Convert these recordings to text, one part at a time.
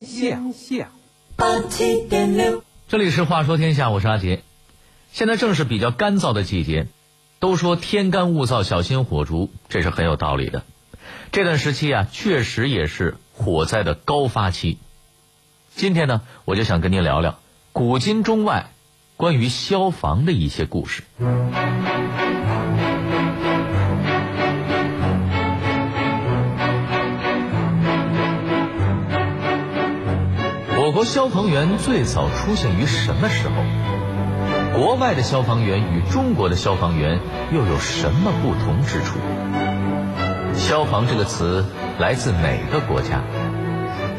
下下八七点六，这里是话说天下，我是阿杰。现在正是比较干燥的季节，都说天干物燥，小心火烛，这是很有道理的。这段时期啊，确实也是火灾的高发期。今天呢，我就想跟您聊聊古今中外关于消防的一些故事。国消防员最早出现于什么时候？国外的消防员与中国的消防员又有什么不同之处？消防这个词来自哪个国家？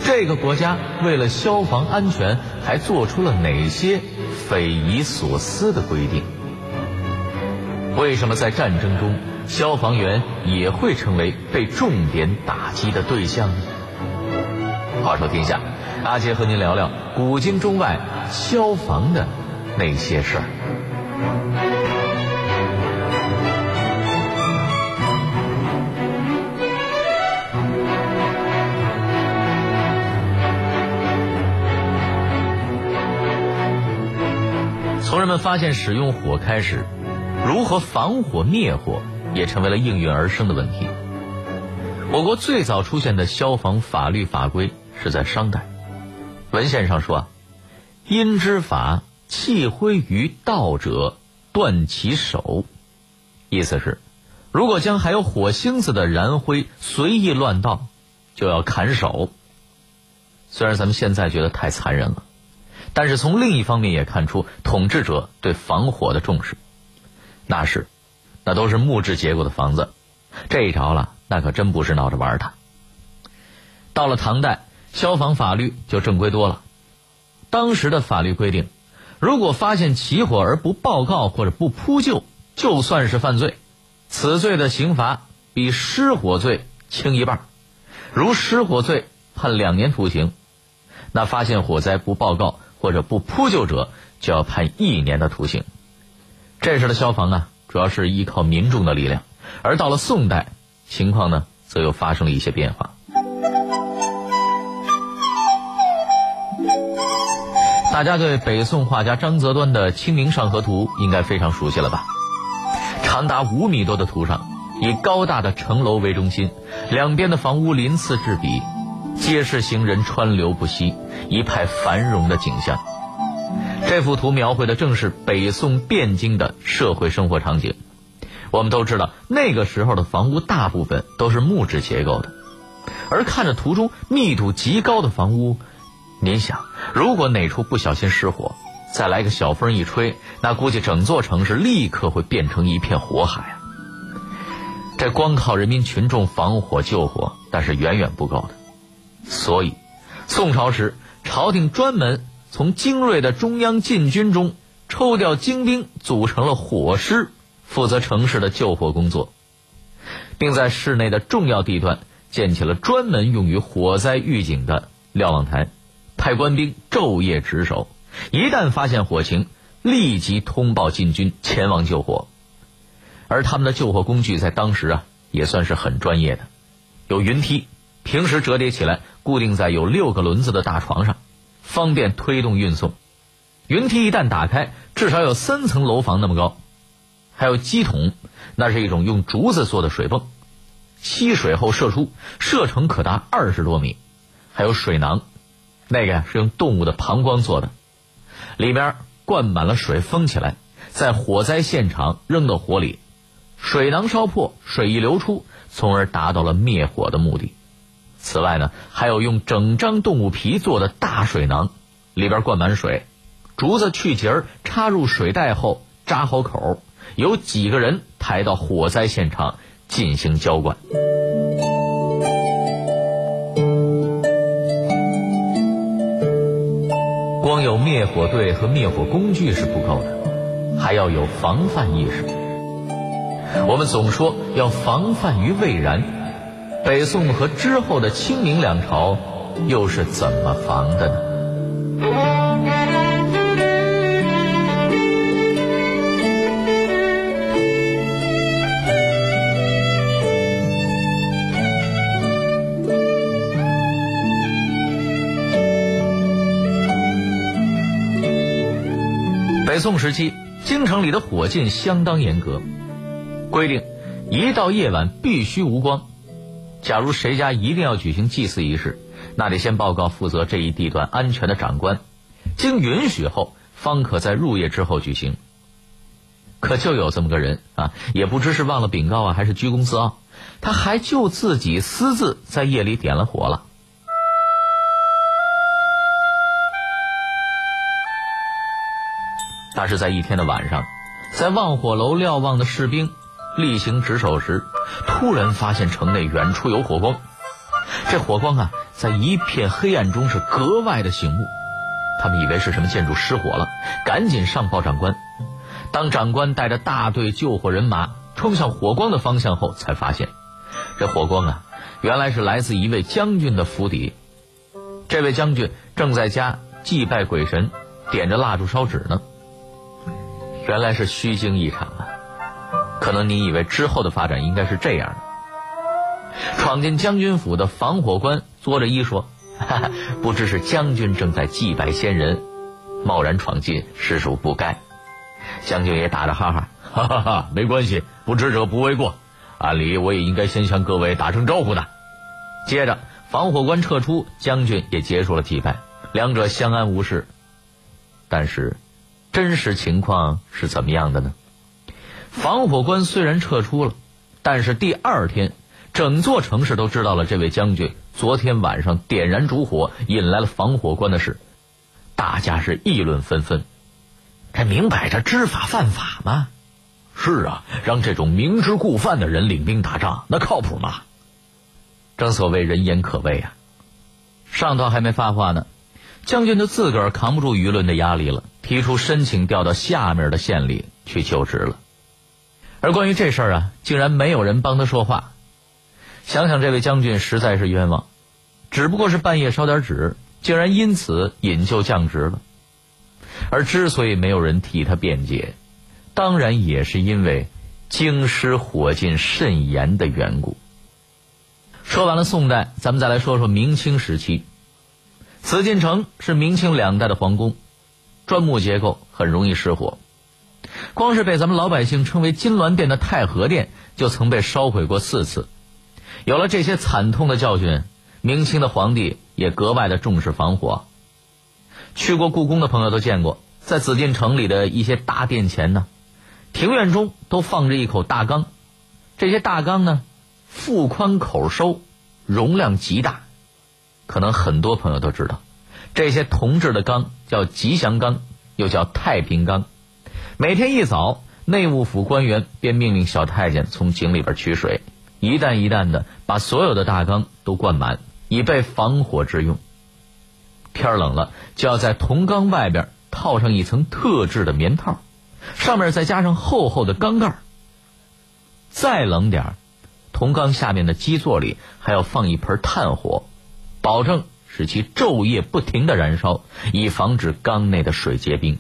这个国家为了消防安全，还做出了哪些匪夷所思的规定？为什么在战争中，消防员也会成为被重点打击的对象呢？话说天下，阿杰和您聊聊古今中外消防的那些事儿。从人们发现使用火开始，如何防火灭火也成为了应运而生的问题。我国最早出现的消防法律法规是在商代，文献上说啊，因之法，弃灰于道者，断其手。意思是，如果将还有火星子的燃灰随意乱倒，就要砍手。虽然咱们现在觉得太残忍了。但是从另一方面也看出统治者对防火的重视。那是，那都是木质结构的房子，这一着了，那可真不是闹着玩的。到了唐代，消防法律就正规多了。当时的法律规定，如果发现起火而不报告或者不扑救，就算是犯罪，此罪的刑罚比失火罪轻一半。如失火罪，判两年徒刑；那发现火灾不报告。或者不扑救者就要判一年的徒刑。这时的消防啊，主要是依靠民众的力量，而到了宋代，情况呢，则又发生了一些变化。大家对北宋画家张择端的《清明上河图》应该非常熟悉了吧？长达五米多的图上，以高大的城楼为中心，两边的房屋鳞次栉比，皆是行人川流不息。一派繁荣的景象。这幅图描绘的正是北宋汴京的社会生活场景。我们都知道，那个时候的房屋大部分都是木质结构的，而看着图中密度极高的房屋，您想，如果哪处不小心失火，再来个小风一吹，那估计整座城市立刻会变成一片火海啊！这光靠人民群众防火救火，那是远远不够的。所以，宋朝时。朝廷专门从精锐的中央禁军中抽调精兵，组成了火师，负责城市的救火工作，并在市内的重要地段建起了专门用于火灾预警的瞭望台，派官兵昼夜值守，一旦发现火情，立即通报禁军前往救火。而他们的救火工具在当时啊，也算是很专业的，有云梯。平时折叠起来，固定在有六个轮子的大床上，方便推动运送。云梯一旦打开，至少有三层楼房那么高。还有机桶，那是一种用竹子做的水泵，吸水后射出，射程可达二十多米。还有水囊，那个呀是用动物的膀胱做的，里面灌满了水，封起来，在火灾现场扔到火里，水囊烧破，水一流出，从而达到了灭火的目的。此外呢，还有用整张动物皮做的大水囊，里边灌满水，竹子去节儿，插入水袋后扎好口，有几个人抬到火灾现场进行浇灌。光有灭火队和灭火工具是不够的，还要有防范意识。我们总说要防范于未然。北宋和之后的清明两朝，又是怎么防的呢？宋时期，京城里的火禁相当严格，规定一到夜晚必须无光。假如谁家一定要举行祭祀仪式，那得先报告负责这一地段安全的长官，经允许后，方可在入夜之后举行。可就有这么个人啊，也不知是忘了禀告啊，还是居功自傲，他还就自己私自在夜里点了火了。那是在一天的晚上，在望火楼瞭望的士兵例行值守时，突然发现城内远处有火光。这火光啊，在一片黑暗中是格外的醒目。他们以为是什么建筑失火了，赶紧上报长官。当长官带着大队救火人马冲向火光的方向后，才发现，这火光啊，原来是来自一位将军的府邸。这位将军正在家祭拜鬼神，点着蜡烛烧纸呢。原来是虚惊一场啊！可能你以为之后的发展应该是这样的：闯进将军府的防火官作着揖说：“哈哈，不知是将军正在祭拜先人，贸然闯进实属不该。”将军也打着哈哈，哈 哈哈，没关系，不知者不为过。按理我也应该先向各位打声招呼的。接着，防火官撤出，将军也结束了祭拜，两者相安无事。但是。真实情况是怎么样的呢？防火官虽然撤出了，但是第二天，整座城市都知道了这位将军昨天晚上点燃烛火引来了防火官的事，大家是议论纷纷。这明摆着知法犯法吗？是啊，让这种明知故犯的人领兵打仗，那靠谱吗？正所谓人言可畏啊。上头还没发话呢，将军就自个儿扛不住舆论的压力了。提出申请调到下面的县里去就职了，而关于这事儿啊，竟然没有人帮他说话。想想这位将军实在是冤枉，只不过是半夜烧点纸，竟然因此引咎降职了。而之所以没有人替他辩解，当然也是因为京师火禁甚严的缘故。说完了宋代，咱们再来说说明清时期。紫禁城是明清两代的皇宫。砖木结构很容易失火，光是被咱们老百姓称为“金銮殿”的太和殿就曾被烧毁过四次。有了这些惨痛的教训，明清的皇帝也格外的重视防火。去过故宫的朋友都见过，在紫禁城里的一些大殿前呢，庭院中都放着一口大缸，这些大缸呢，腹宽口收，容量极大。可能很多朋友都知道。这些铜制的缸叫吉祥缸，又叫太平缸。每天一早，内务府官员便命令小太监从井里边取水，一担一担的把所有的大缸都灌满，以备防火之用。天冷了，就要在铜缸外边套上一层特制的棉套，上面再加上厚厚的缸盖。再冷点铜缸下面的基座里还要放一盆炭火，保证。使其昼夜不停的燃烧，以防止缸内的水结冰。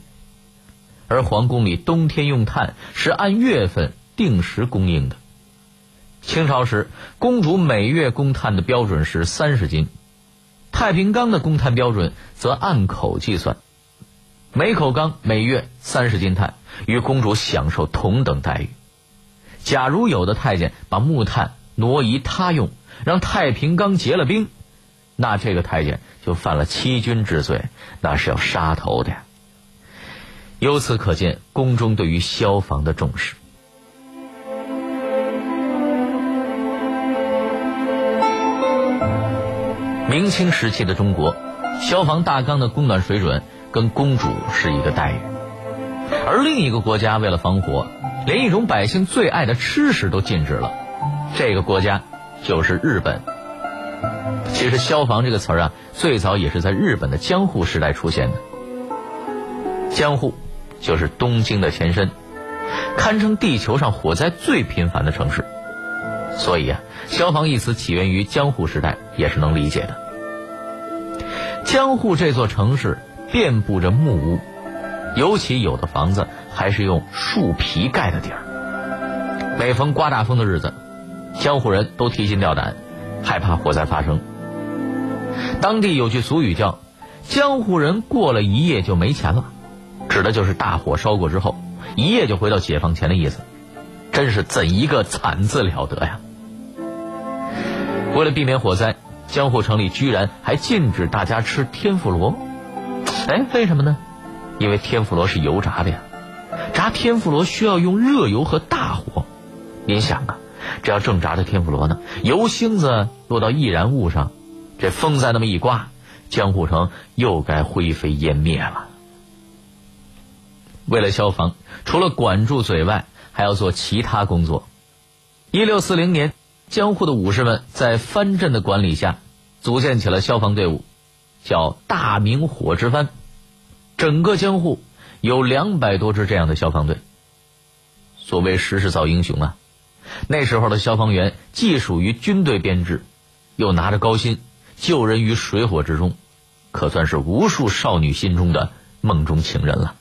而皇宫里冬天用炭是按月份定时供应的。清朝时，公主每月供炭的标准是三十斤，太平缸的供炭标准则按口计算，每口缸每月三十斤炭，与公主享受同等待遇。假如有的太监把木炭挪移他用，让太平缸结了冰。那这个太监就犯了欺君之罪，那是要杀头的呀。由此可见，宫中对于消防的重视。明清时期的中国，消防大缸的供暖水准跟公主是一个待遇，而另一个国家为了防火，连一种百姓最爱的吃食都禁止了。这个国家就是日本。其实“消防”这个词儿啊，最早也是在日本的江户时代出现的。江户就是东京的前身，堪称地球上火灾最频繁的城市。所以啊，“消防”一词起源于江户时代也是能理解的。江户这座城市遍布着木屋，尤其有的房子还是用树皮盖的顶儿。每逢刮大风的日子，江户人都提心吊胆。害怕火灾发生。当地有句俗语叫“江湖人过了一夜就没钱了”，指的就是大火烧过之后，一夜就回到解放前的意思。真是怎一个惨字了得呀！为了避免火灾，江户城里居然还禁止大家吃天妇罗。哎，为什么呢？因为天妇罗是油炸的呀，炸天妇罗需要用热油和大火。您想啊，这要正炸的天妇罗呢，油星子落到易燃物上，这风再那么一刮，江户城又该灰飞烟灭了。为了消防，除了管住嘴外，还要做其他工作。一六四零年，江户的武士们在藩镇的管理下，组建起了消防队伍，叫大明火之藩。整个江户有两百多支这样的消防队。所谓时势造英雄啊！那时候的消防员既属于军队编制，又拿着高薪救人于水火之中，可算是无数少女心中的梦中情人了。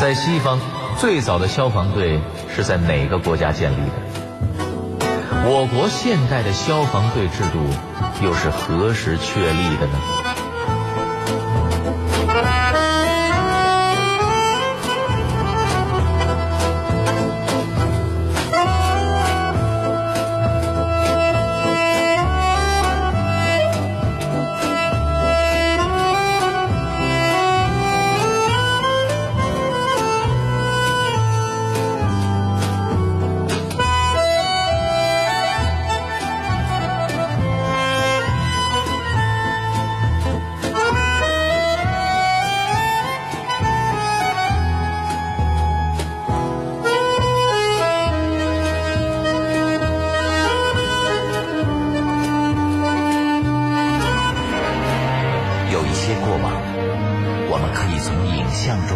在西方，最早的消防队是在哪个国家建立的？我国现代的消防队制度又是何时确立的呢？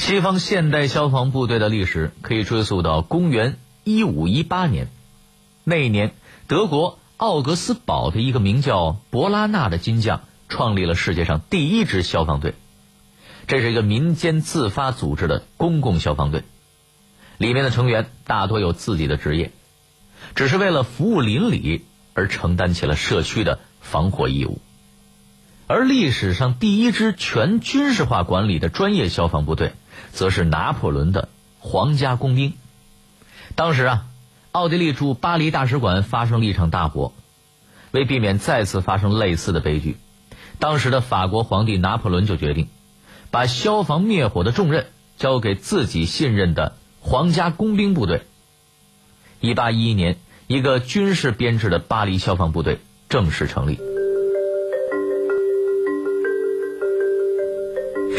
西方现代消防部队的历史可以追溯到公元一五一八年。那一年，德国奥格斯堡的一个名叫博拉纳的金匠创立了世界上第一支消防队。这是一个民间自发组织的公共消防队，里面的成员大多有自己的职业，只是为了服务邻里而承担起了社区的防火义务。而历史上第一支全军事化管理的专业消防部队，则是拿破仑的皇家工兵。当时啊。奥地利驻巴黎大使馆发生了一场大火，为避免再次发生类似的悲剧，当时的法国皇帝拿破仑就决定，把消防灭火的重任交给自己信任的皇家工兵部队。一八一一年，一个军事编制的巴黎消防部队正式成立。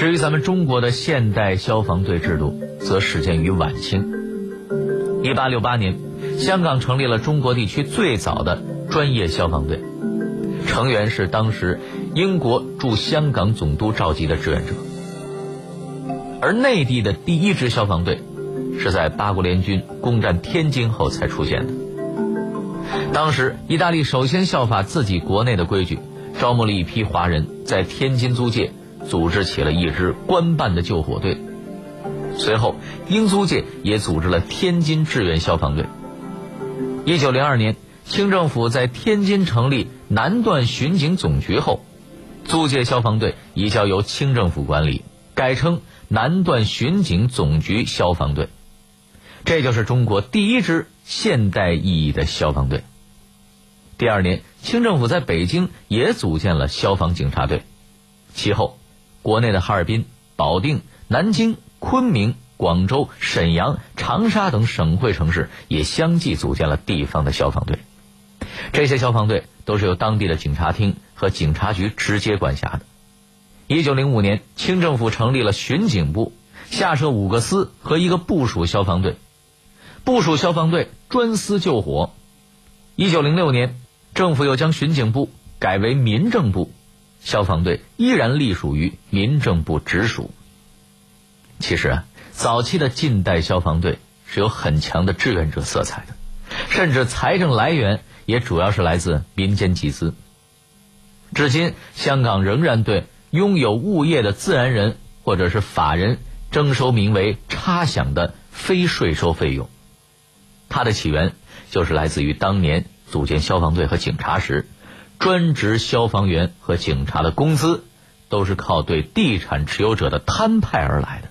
至于咱们中国的现代消防队制度，则始建于晚清，一八六八年。香港成立了中国地区最早的专业消防队，成员是当时英国驻香港总督召集的志愿者。而内地的第一支消防队，是在八国联军攻占天津后才出现的。当时，意大利首先效法自己国内的规矩，招募了一批华人，在天津租界组织起了一支官办的救火队。随后，英租界也组织了天津志愿消防队。一九零二年，清政府在天津成立南段巡警总局后，租界消防队已交由清政府管理，改称南段巡警总局消防队。这就是中国第一支现代意义的消防队。第二年，清政府在北京也组建了消防警察队。其后，国内的哈尔滨、保定、南京、昆明。广州、沈阳、长沙等省会城市也相继组建了地方的消防队，这些消防队都是由当地的警察厅和警察局直接管辖的。一九零五年，清政府成立了巡警部，下设五个司和一个部署消防队，部署消防队专司救火。一九零六年，政府又将巡警部改为民政部，消防队依然隶属于民政部直属。其实啊，早期的近代消防队是有很强的志愿者色彩的，甚至财政来源也主要是来自民间集资。至今，香港仍然对。拥有物业的自然人或者是法人征收名为差饷的非税收费用，它的起源就是来自于当年组建消防队和警察时，专职消防员和警察的工资都是靠对地产持有者的摊派而来的。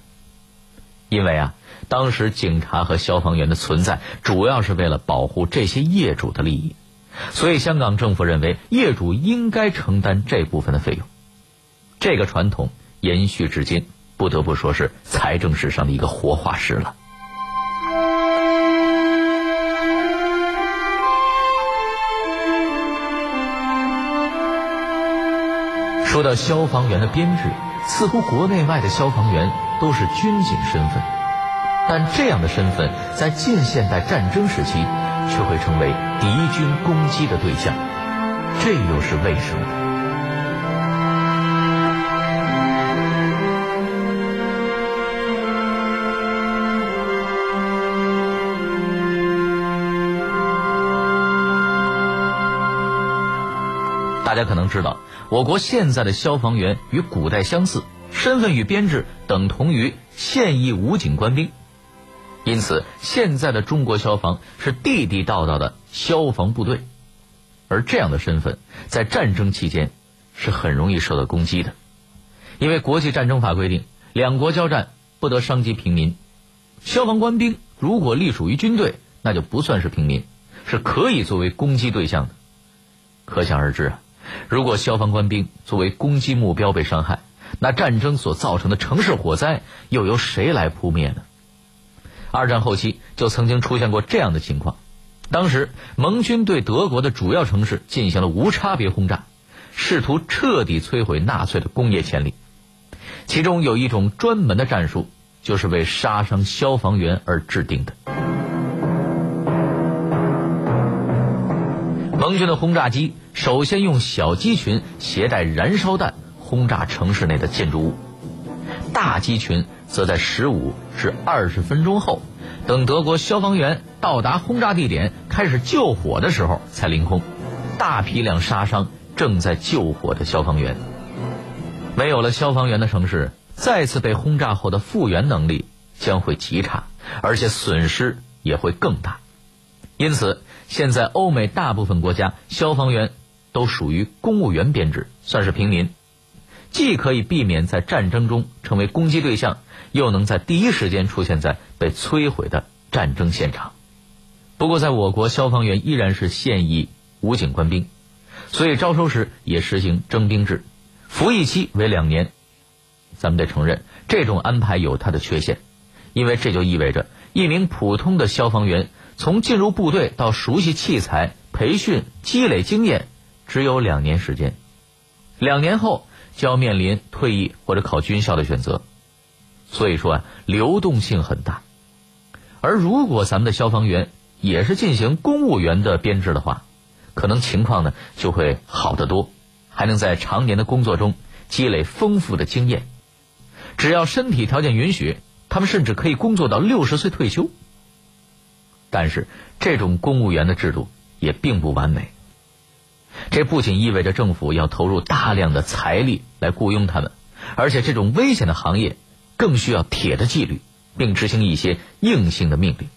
因为啊，当时警察和消防员的存在主要是为了保护这些业主的利益，所以香港政府认为业主应该承担这部分的费用。这个传统延续至今，不得不说是财政史上的一个活化石了。说到消防员的编制，似乎国内外的消防员都是军警身份，但这样的身份在近现代战争时期却会成为敌军攻击的对象，这又是为什么？大家可能知道，我国现在的消防员与古代相似，身份与编制等同于现役武警官兵，因此现在的中国消防是地地道道的消防部队。而这样的身份在战争期间是很容易受到攻击的，因为国际战争法规定，两国交战不得伤及平民。消防官兵如果隶属于军队，那就不算是平民，是可以作为攻击对象的。可想而知啊。如果消防官兵作为攻击目标被伤害，那战争所造成的城市火灾又由谁来扑灭呢？二战后期就曾经出现过这样的情况，当时盟军对德国的主要城市进行了无差别轰炸，试图彻底摧毁纳粹的工业潜力。其中有一种专门的战术，就是为杀伤消防员而制定的。盟军的轰炸机首先用小机群携带燃烧弹轰炸城市内的建筑物，大机群则在十五至二十分钟后，等德国消防员到达轰炸地点开始救火的时候才凌空，大批量杀伤正在救火的消防员。没有了消防员的城市，再次被轰炸后的复原能力将会极差，而且损失也会更大。因此。现在，欧美大部分国家消防员都属于公务员编制，算是平民，既可以避免在战争中成为攻击对象，又能在第一时间出现在被摧毁的战争现场。不过，在我国，消防员依然是现役武警官兵，所以招收时也实行征兵制，服役期为两年。咱们得承认，这种安排有它的缺陷，因为这就意味着一名普通的消防员。从进入部队到熟悉器材、培训、积累经验，只有两年时间。两年后就要面临退役或者考军校的选择，所以说啊，流动性很大。而如果咱们的消防员也是进行公务员的编制的话，可能情况呢就会好得多，还能在常年的工作中积累丰富的经验。只要身体条件允许，他们甚至可以工作到六十岁退休。但是，这种公务员的制度也并不完美。这不仅意味着政府要投入大量的财力来雇佣他们，而且这种危险的行业更需要铁的纪律，并执行一些硬性的命令。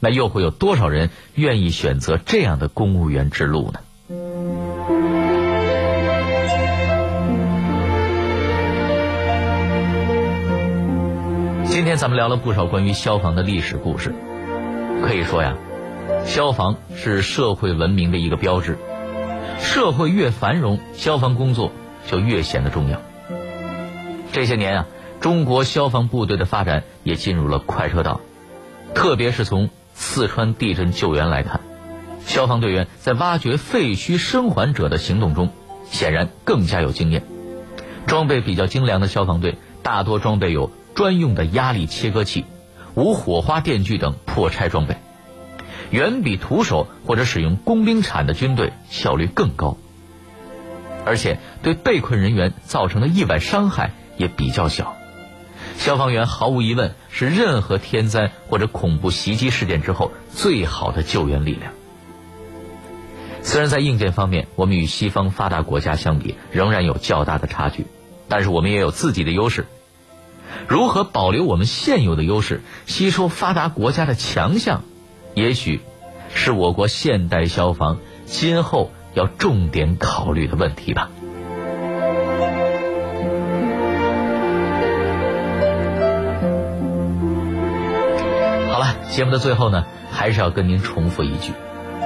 那又会有多少人愿意选择这样的公务员之路呢？今天咱们聊了不少关于消防的历史故事。可以说呀，消防是社会文明的一个标志。社会越繁荣，消防工作就越显得重要。这些年啊，中国消防部队的发展也进入了快车道。特别是从四川地震救援来看，消防队员在挖掘废墟生还者的行动中，显然更加有经验。装备比较精良的消防队，大多装备有专用的压力切割器、无火花电锯等破拆装备，远比徒手或者使用工兵铲的军队效率更高。而且对被困人员造成的意外伤害也比较小。消防员毫无疑问是任何天灾或者恐怖袭击事件之后最好的救援力量。虽然在硬件方面，我们与西方发达国家相比仍然有较大的差距，但是我们也有自己的优势。如何保留我们现有的优势，吸收发达国家的强项，也许是我国现代消防今后要重点考虑的问题吧。好了，节目的最后呢，还是要跟您重复一句：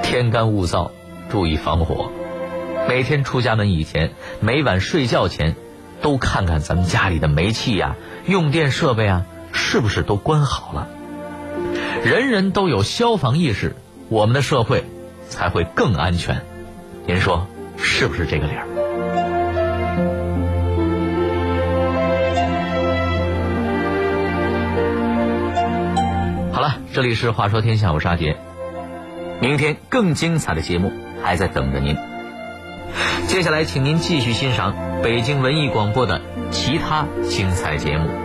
天干物燥。注意防火，每天出家门以前，每晚睡觉前，都看看咱们家里的煤气呀、用电设备啊，是不是都关好了。人人都有消防意识，我们的社会才会更安全。您说是不是这个理儿？好了，这里是《话说天下》，我是阿杰，明天更精彩的节目。还在等着您。接下来，请您继续欣赏北京文艺广播的其他精彩节目。